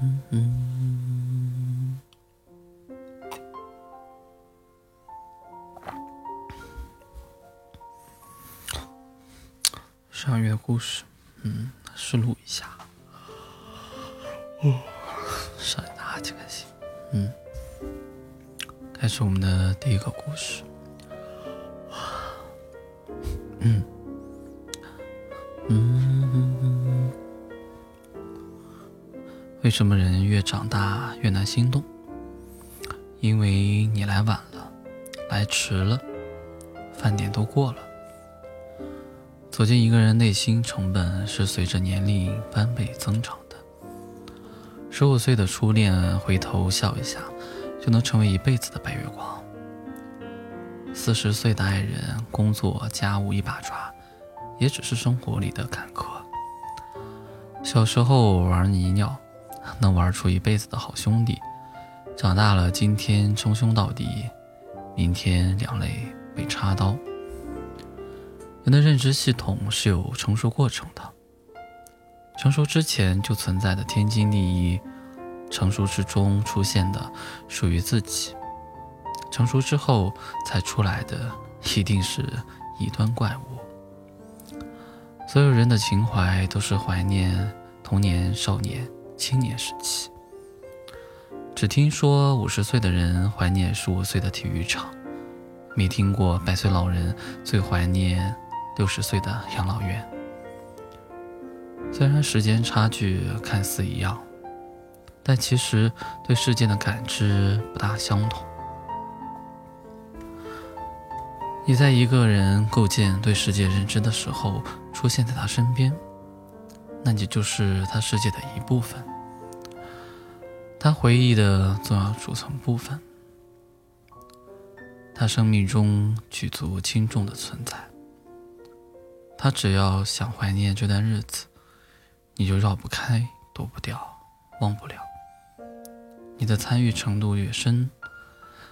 嗯嗯。上月的故事，嗯，试录一下。哦，上哪几开心。嗯，开始我们的第一个故事。嗯，什么人越长大越难心动？因为你来晚了，来迟了，饭点都过了。走进一个人内心成本是随着年龄翻倍增长的。十五岁的初恋，回头笑一下，就能成为一辈子的白月光。四十岁的爱人，工作家务一把抓，也只是生活里的坎坷。小时候玩泥尿，能玩出一辈子的好兄弟；长大了，今天称兄道弟，明天两肋被插刀。人的认知系统是有成熟过程的，成熟之前就存在的天经地义，成熟之中出现的属于自己。成熟之后才出来的，一定是异端怪物。所有人的情怀都是怀念童年、少年、青年时期。只听说五十岁的人怀念十五岁的体育场，没听过百岁老人最怀念六十岁的养老院。虽然时间差距看似一样，但其实对世界的感知不大相同。你在一个人构建对世界认知的时候，出现在他身边，那你就是他世界的一部分，他回忆的重要组成部分，他生命中举足轻重的存在。他只要想怀念这段日子，你就绕不开、躲不掉、忘不了。你的参与程度越深。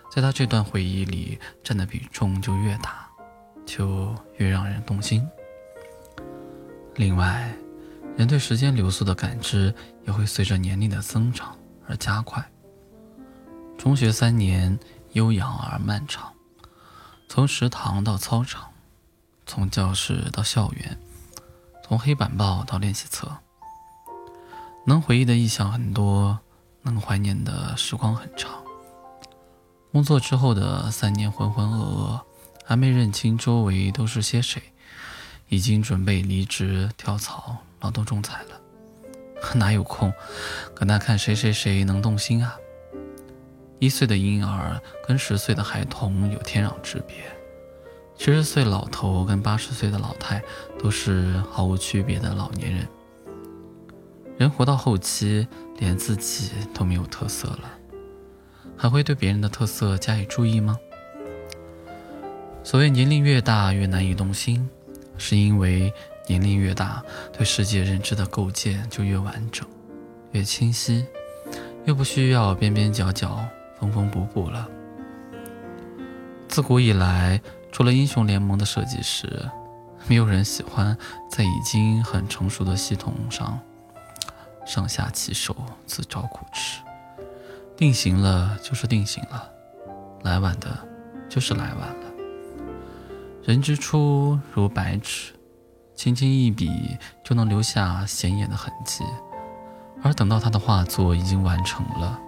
在他这段回忆里占的比重就越大，就越让人动心。另外，人对时间流速的感知也会随着年龄的增长而加快。中学三年悠扬而漫长，从食堂到操场，从教室到校园，从黑板报到练习册，能回忆的意象很多，能怀念的时光很长。工作之后的三年浑浑噩噩，还没认清周围都是些谁，已经准备离职跳槽劳动仲裁了，哪有空搁那看谁谁谁能动心啊？一岁的婴儿跟十岁的孩童有天壤之别，七十岁老头跟八十岁的老太都是毫无区别的老年人。人活到后期，连自己都没有特色了。还会对别人的特色加以注意吗？所谓年龄越大越难以动心，是因为年龄越大，对世界认知的构建就越完整、越清晰，又不需要边边角角缝缝补补了。自古以来，除了英雄联盟的设计师，没有人喜欢在已经很成熟的系统上上下其手，自找苦吃。定型了就是定型了，来晚的，就是来晚了。人之初如白纸，轻轻一笔就能留下显眼的痕迹，而等到他的画作已经完成了，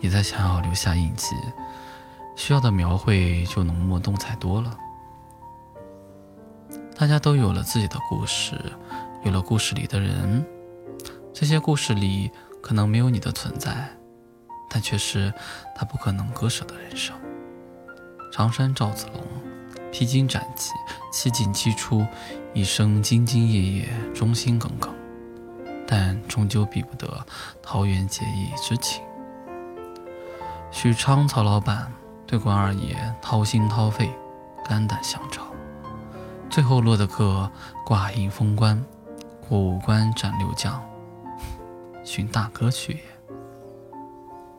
你再想要留下印记，需要的描绘就浓墨重彩多了。大家都有了自己的故事，有了故事里的人，这些故事里可能没有你的存在。但却是他不可能割舍的人生。常山赵子龙，披荆斩棘，七进七出，一生兢兢业业，忠心耿耿，但终究比不得桃园结义之情。许昌曹老板对关二爷掏心掏肺，肝胆相照，最后落得个挂印封官，过五关斩六将，寻大哥去也。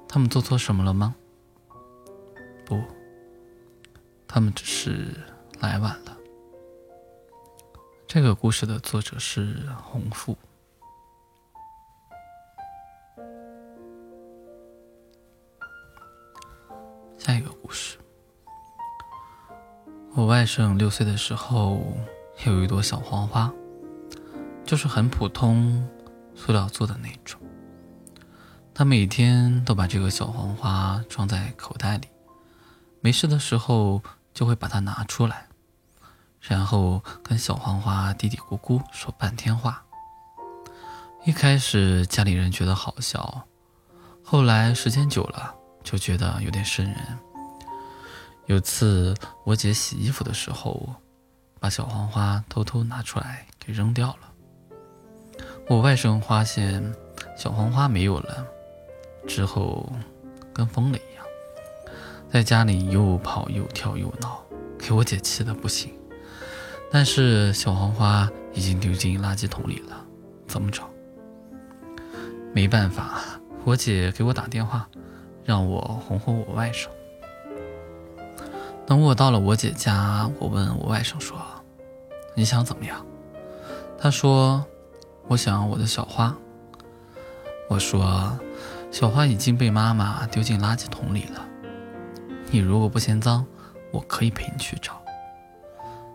他们做错什么了吗？他们只是来晚了。这个故事的作者是红富。下一个故事。我外甥六岁的时候有一朵小黄花就是很普通塑料做的那种。他每天都把这个小黄花装在口袋里没事的时候就会把它拿出来，然后跟小黄花嘀嘀咕咕说半天话。一开始家里人觉得好笑，后来时间久了就觉得有点瘆人。有次我姐洗衣服的时候，把小黄花偷偷拿出来给扔掉了。我外甥发现小黄花没有了之后，跟疯了一样，在家里又跑又跳又闹，给我姐气得不行。但是小黄花已经丢进垃圾桶里了，怎么找？没办法，我姐给我打电话，让我哄哄我外甥。等我到了我姐家，我问我外甥说：“你想怎么样？”他说：“我想我的小花。”我说：“小花已经被妈妈丢进垃圾桶里了，你如果不嫌脏，我可以陪你去找。”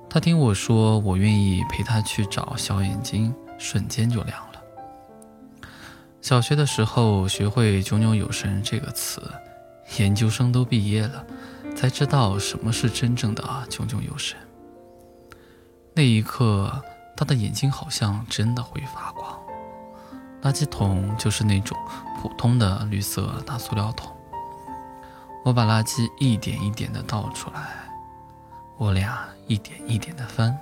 他听我说我愿意陪他去找，小眼睛瞬间就亮了。小学的时候学会“炯炯有神”这个词，研究生都毕业了，才知道什么是真正的“炯炯有神”。那一刻，他的眼睛好像真的会发光。垃圾桶就是那种普通的绿色大塑料桶。我把垃圾一点一点的倒出来，我俩一点一点的翻。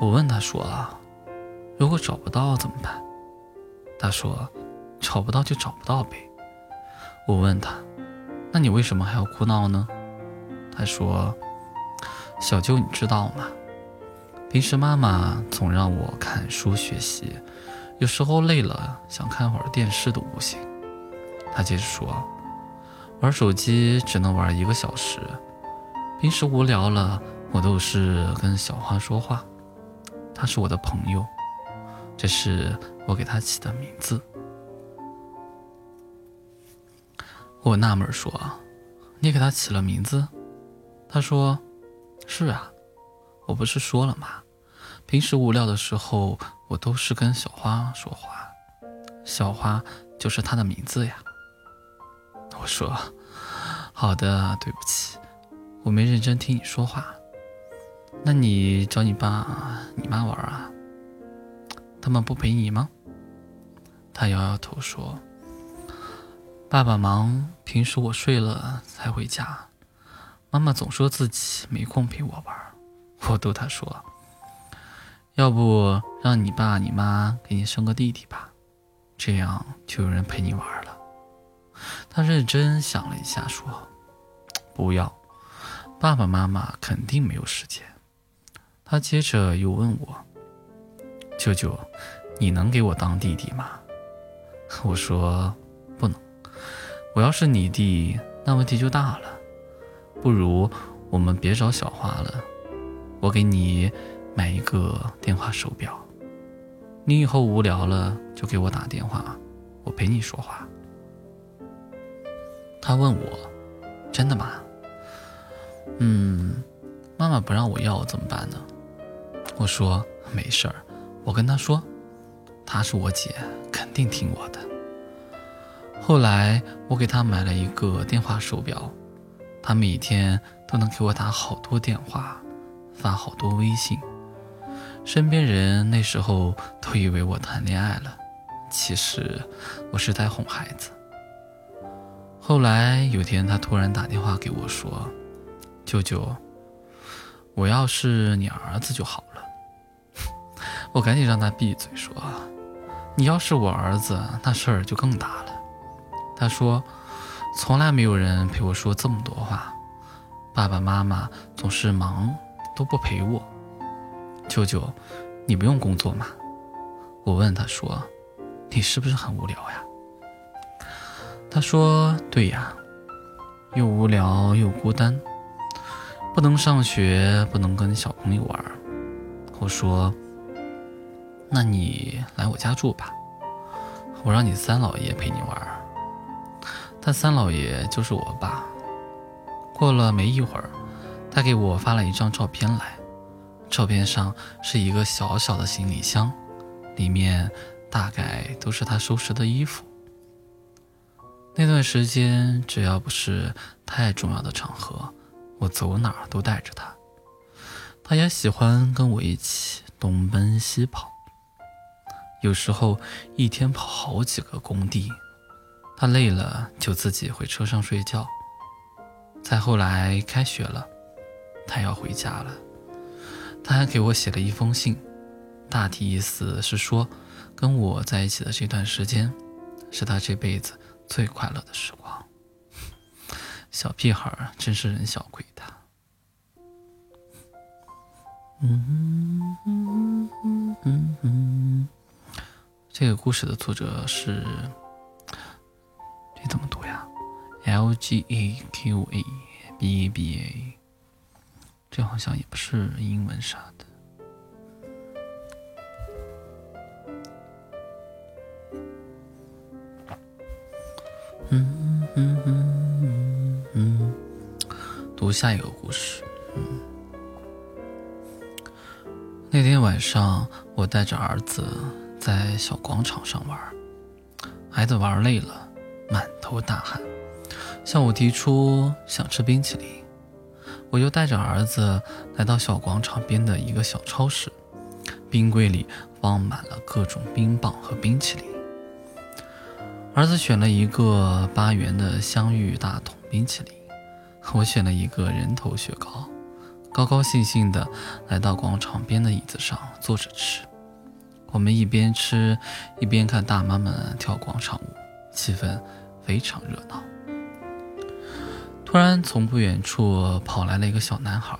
我问他说：“如果找不到怎么办？”他说：“找不到就找不到呗。”我问他：“那你为什么还要哭闹呢？”他说：“小舅，你知道吗？平时妈妈总让我看书学习，有时候累了想看会儿电视都不行。”他接着说：“玩手机只能玩一个小时，平时无聊了，我都是跟小花说话，她是我的朋友。”这是我给她起的名字。我纳闷说：“你给他起了名字？”他说：“是啊，我不是说了吗？平时无聊的时候，我都是跟小花说话，小花就是他的名字呀。”我说：“好的，对不起，我没认真听你说话。那你找你爸、你妈玩啊？”他们不陪你吗？他摇摇头说：“爸爸忙，平时我睡了才回家。妈妈总说自己没空陪我玩。”我逗他说：“要不让你爸你妈给你生个弟弟吧，这样就有人陪你玩了。”他认真想了一下说：“ 不要，爸爸妈妈肯定没有时间。”他接着又问我。舅舅，你能给我当弟弟吗？我说不能。我要是你弟，那问题就大了。不如我们别找小花了，我给你买一个电话手表。你以后无聊了就给我打电话，我陪你说话。他问我，真的吗？嗯，妈妈不让我要怎么办呢？我说没事儿。我跟他说，她是我姐，肯定听我的。后来我给她买了一个电话手表，她每天都能给我打好多电话，发好多微信。身边人那时候都以为我谈恋爱了，其实我是在哄孩子。后来有天，她突然打电话给我说：“舅舅，我要是你儿子就好了。”我赶紧让他闭嘴，说：“你要是我儿子，那事儿就更大了。”他说：“从来没有人陪我说这么多话，爸爸妈妈总是忙，都不陪我。舅舅，你不用工作吗？”我问他说：“你是不是很无聊呀？”他说：“对呀，又无聊又孤单，不能上学，不能跟小朋友玩。”我说。那你来我家住吧，我让你三老爷陪你玩。他三老爷就是我爸，过了没一会儿，他给我发了一张照片来，照片上是一个小小的行李箱，里面大概都是他收拾的衣服。那段时间，只要不是太重要的场合，我走哪儿都带着他。他也喜欢跟我一起东奔西跑，有时候一天跑好几个工地。他累了就自己回车上睡觉。再后来开学了，他要回家了，他还给我写了一封信，大体意思是说，跟我在一起的这段时间，是他这辈子。最快乐的时光，小屁孩真是人小鬼大。嗯嗯嗯嗯嗯，这个故事的作者是，这怎么读呀？L G A Q A B A B A，这好像也不是英文啥的。嗯嗯嗯嗯，读下一个故事。嗯，那天晚上，我带着儿子在小广场上玩，孩子玩累了，满头大汗，向我提出想吃冰淇淋，我就带着儿子来到小广场边的一个小超市，冰柜里放满了各种冰棒和冰淇淋。儿子选了一个八元的香芋大桶冰淇淋，我选了一个人头雪糕，高高兴兴地来到广场边的椅子上坐着吃。我们一边吃一边看大妈们跳广场舞，气氛非常热闹。突然，从不远处跑来了一个小男孩，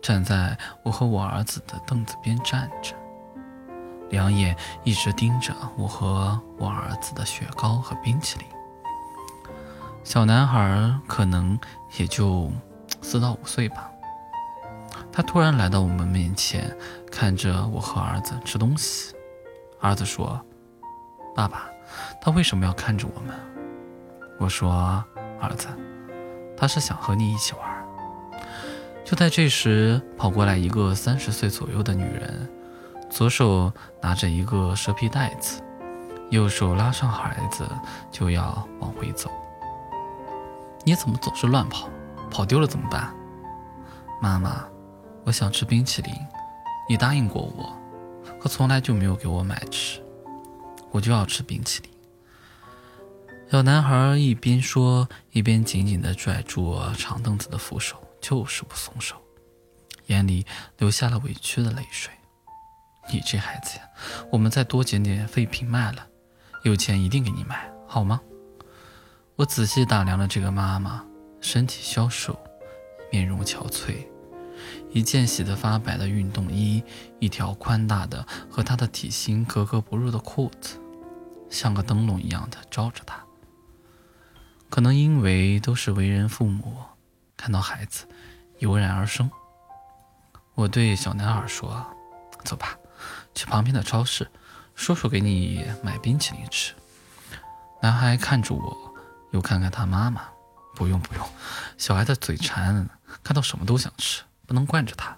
站在我和我儿子的凳子边站着。两眼一直盯着我和我儿子的雪糕和冰淇淋。小男孩可能也就四到五岁吧。他突然来到我们面前，看着我和儿子吃东西。儿子说：“爸爸，他为什么要看着我们？”我说：“儿子，他是想和你一起玩。”就在这时，跑过来一个三十岁左右的女人。左手拿着一个蛇皮袋子，右手拉上孩子就要往回走。你怎么总是乱跑？跑丢了怎么办？妈妈，我想吃冰淇淋，你答应过我，可从来就没有给我买吃。我就要吃冰淇淋。小男孩一边说，一边紧紧地拽住长凳子的扶手，就是不松手，眼里流下了委屈的泪水。你这孩子呀，我们再多捡点废品卖了，有钱一定给你买，好吗？我仔细打量了这个妈妈，身体消瘦，面容憔悴，一件洗得发白的运动衣，一条宽大的和她的体型格格不入的裤子，像个灯笼一样的照着她。可能因为都是为人父母，看到孩子，油然而生。我对小男孩说：“走吧。”去旁边的超市，叔叔给你买冰淇淋吃。男孩看着我，又看看他妈妈。不用不用，小孩的嘴馋，看到什么都想吃，不能惯着他。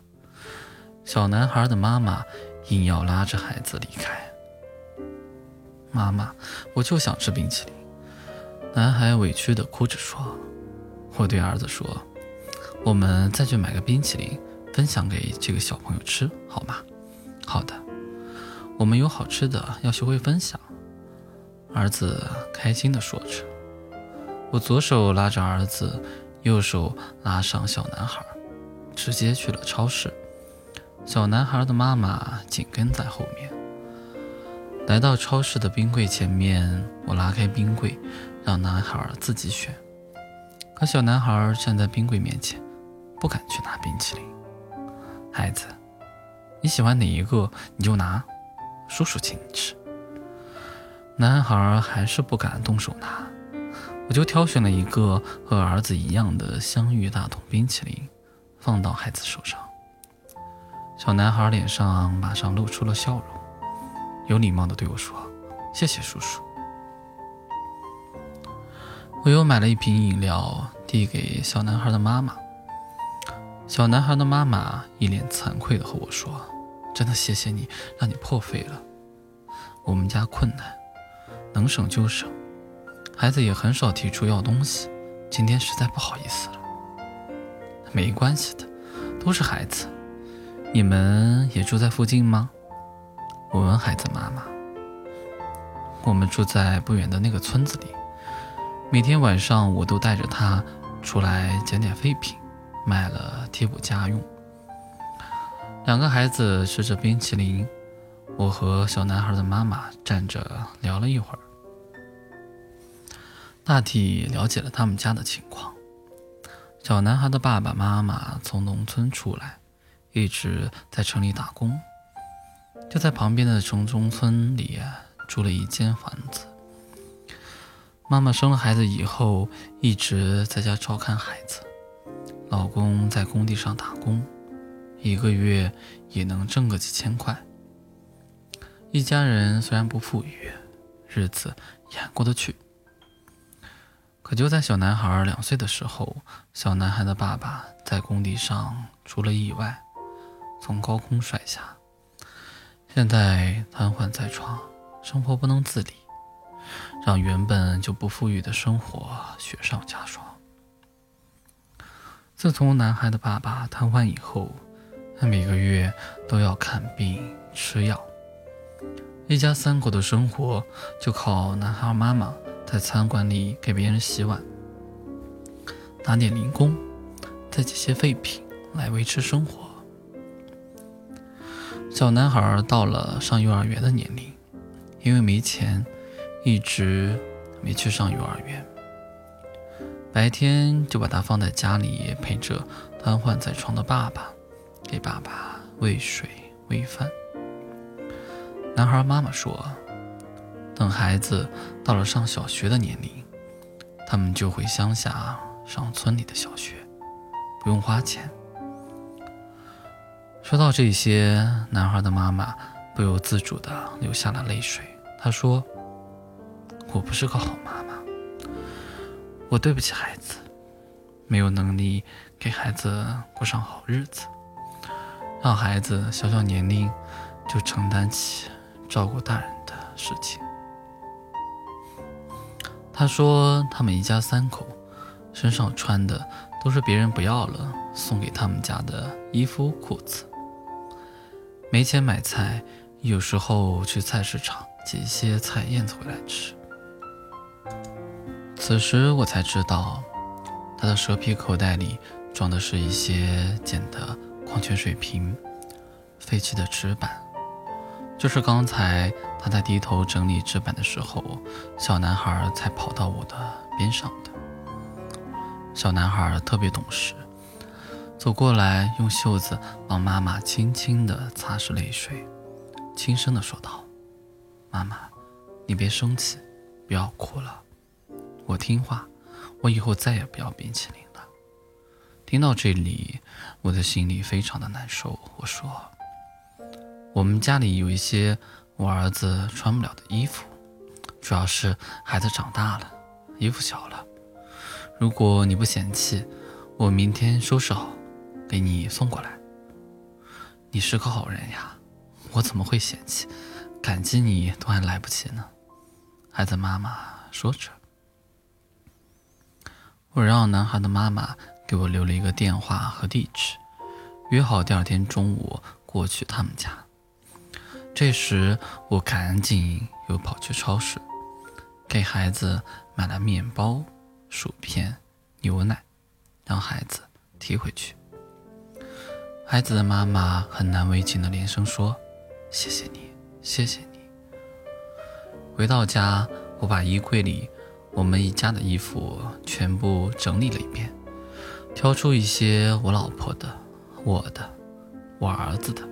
小男孩的妈妈硬要拉着孩子离开。妈妈，我就想吃冰淇淋。男孩委屈地哭着说。我对儿子说：“我们再去买个冰淇淋，分享给这个小朋友吃，好吗？”好的。我们有好吃的，要学会分享。儿子开心地说着。我左手拉着儿子，右手拉上小男孩，直接去了超市。小男孩的妈妈紧跟在后面。来到超市的冰柜前面，我拉开冰柜，让男孩自己选。可小男孩站在冰柜面前，不敢去拿冰淇淋。孩子，你喜欢哪一个，你就拿。叔叔请你吃。男孩还是不敢动手拿，我就挑选了一个和儿子一样的香芋大桶冰淇淋，放到孩子手上。小男孩脸上马上露出了笑容，有礼貌地对我说：“谢谢叔叔。”我又买了一瓶饮料，递给小男孩的妈妈。小男孩的妈妈一脸惭愧的和我说：“真的谢谢你，让你破费了。我们家困难，能省就省。孩子也很少提出要东西，今天实在不好意思了。没关系的，都是孩子。你们也住在附近吗？”我问孩子妈妈：“我们住在不远的那个村子里。”每天晚上，我都带着他出来捡点废品，卖了贴补家用。两个孩子吃着冰淇淋，我和小男孩的妈妈站着聊了一会儿，大体了解了他们家的情况。小男孩的爸爸妈妈从农村出来，一直在城里打工，就在旁边的城中村里住了一间房子。妈妈生了孩子以后，一直在家照看孩子。老公在工地上打工，一个月也能挣个几千块。一家人虽然不富裕，日子也过得去。可就在小男孩两岁的时候，小男孩的爸爸在工地上出了意外，从高空摔下，现在瘫痪在床，生活不能自理。让原本就不富裕的生活雪上加霜。自从男孩的爸爸瘫痪以后，他每个月都要看病吃药，一家三口的生活就靠男孩妈妈在餐馆里给别人洗碗，拿点零工，再捡些废品来维持生活。小男孩到了上幼儿园的年龄，因为没钱。一直没去上幼儿园，白天就把他放在家里陪着瘫痪在床的爸爸，给爸爸喂水喂饭。男孩妈妈说，等孩子到了上小学的年龄，他们就回乡下上村里的小学，不用花钱。说到这些，男孩的妈妈不由自主地流下了泪水。她说。我不是个好妈妈，我对不起孩子，没有能力给孩子过上好日子，让孩子小小年龄就承担起照顾大人的事情。他说，他们一家三口身上穿的都是别人不要了送给他们家的衣服裤子，没钱买菜，有时候去菜市场捡一些菜叶子回来吃。此时我才知道，他的蛇皮口袋里装的是一些捡的矿泉水瓶、废弃的纸板。就是刚才他在低头整理纸板的时候，小男孩才跑到我的边上的。小男孩特别懂事，走过来用袖子帮妈妈轻轻地擦拭泪水，轻声地说道：“妈妈，你别生气，不要哭了。”我听话，我以后再也不要冰淇淋。听到这里，我的心里非常的难受。我说：“我们家里有一些我儿子穿不了的衣服，主要是孩子长大了，衣服小了。如果你不嫌弃，我明天收拾好，给你送过来。你是个好人呀，我怎么会嫌弃？感激你都还来不及呢。”孩子妈妈说着。我让男孩的妈妈给我留了一个电话和地址，约好第二天中午过去他们家。这时我赶紧又跑去超市，给孩子买了面包、薯片、牛奶，让孩子提回去。孩子的妈妈很难为情的连声说：“谢谢你，谢谢你。”回到家，我把衣柜里。我们一家的衣服全部整理了一遍，挑出一些我老婆的、我的、我儿子的，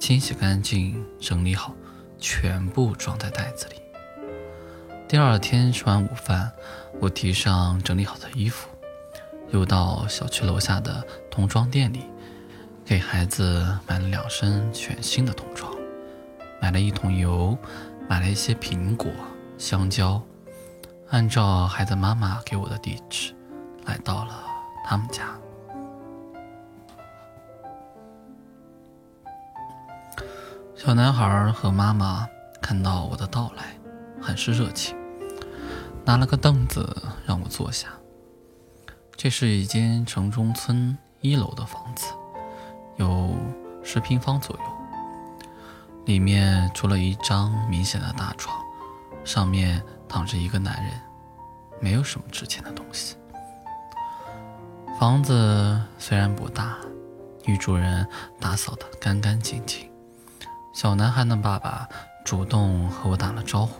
清洗干净，整理好，全部装在袋子里。第二天吃完午饭，我提上整理好的衣服，又到小区楼下的童装店里，给孩子买了两身全新的童装，买了一桶油，买了一些苹果、香蕉。按照孩子妈妈给我的地址，来到了他们家。小男孩和妈妈看到我的到来，很是热情，拿了个凳子让我坐下。这是一间城中村一楼的房子，有十平方左右。里面除了一张明显的大床，上面躺着一个男人，没有什么值钱的东西。房子虽然不大，女主人打扫得干干净净。小男孩的爸爸主动和我打了招呼，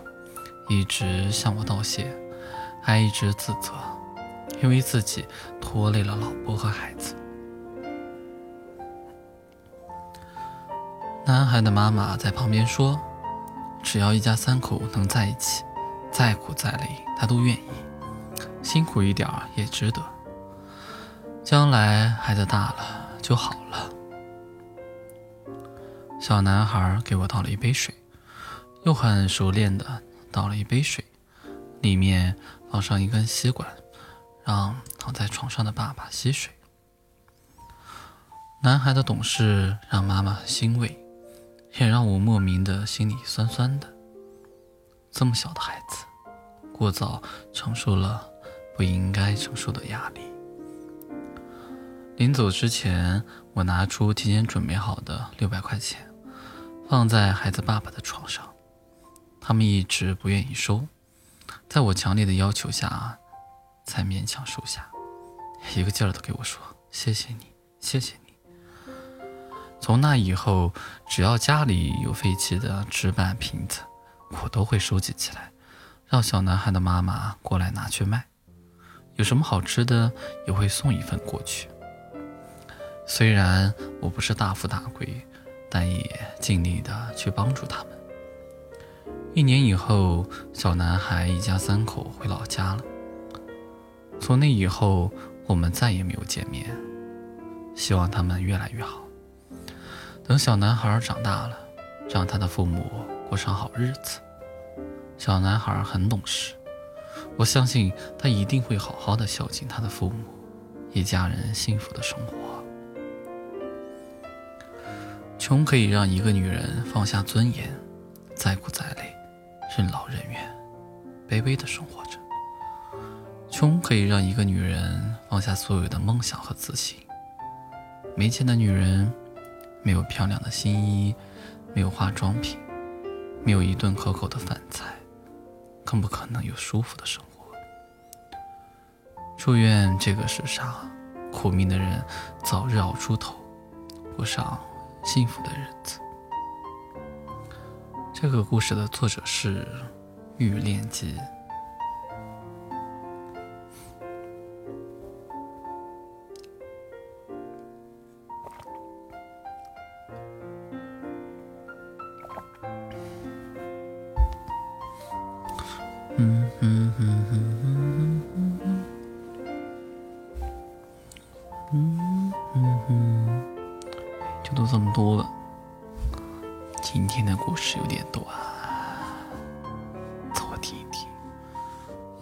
一直向我道谢，还一直自责，因为自己拖累了老婆和孩子。男孩的妈妈在旁边说：“只要一家三口能在一起，再苦再累他都愿意，辛苦一点也值得。将来孩子大了就好了。”小男孩给我倒了一杯水，又很熟练的倒了一杯水，里面放上一根吸管，让躺在床上的爸爸吸水。男孩的懂事让妈妈欣慰，也让我莫名的心里酸酸的。这么小的孩子，过早承受了不应该承受的压力。临走之前，我拿出提前准备好的六百块钱。放在孩子爸爸的床上，他们一直不愿意收，在我强烈的要求下，才勉强收下，一个劲儿的给我说：“谢谢你，谢谢你。”从那以后，只要家里有废弃的纸板瓶子，我都会收集起来，让小男孩的妈妈过来拿去卖。有什么好吃的，也会送一份过去。虽然我不是大富大贵。但也尽力的去帮助他们。一年以后，小男孩一家三口回老家了。从那以后，我们再也没有见面。希望他们越来越好。等小男孩长大了，让他的父母过上好日子。小男孩很懂事，我相信他一定会好好的孝敬他的父母，一家人幸福的生活。穷可以让一个女人放下尊严，再苦再累，任劳任怨，卑微的生活着。穷可以让一个女人放下所有的梦想和自信。没钱的女人，没有漂亮的新衣，没有化妆品，没有一顿可口的饭菜，更不可能有舒服的生活。祝愿这个世上苦命的人早日熬出头，过上。幸福的日子。这个故事的作者是玉炼机。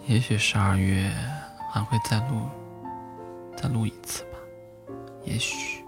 也许十二月还会再录，再录一次吧。也许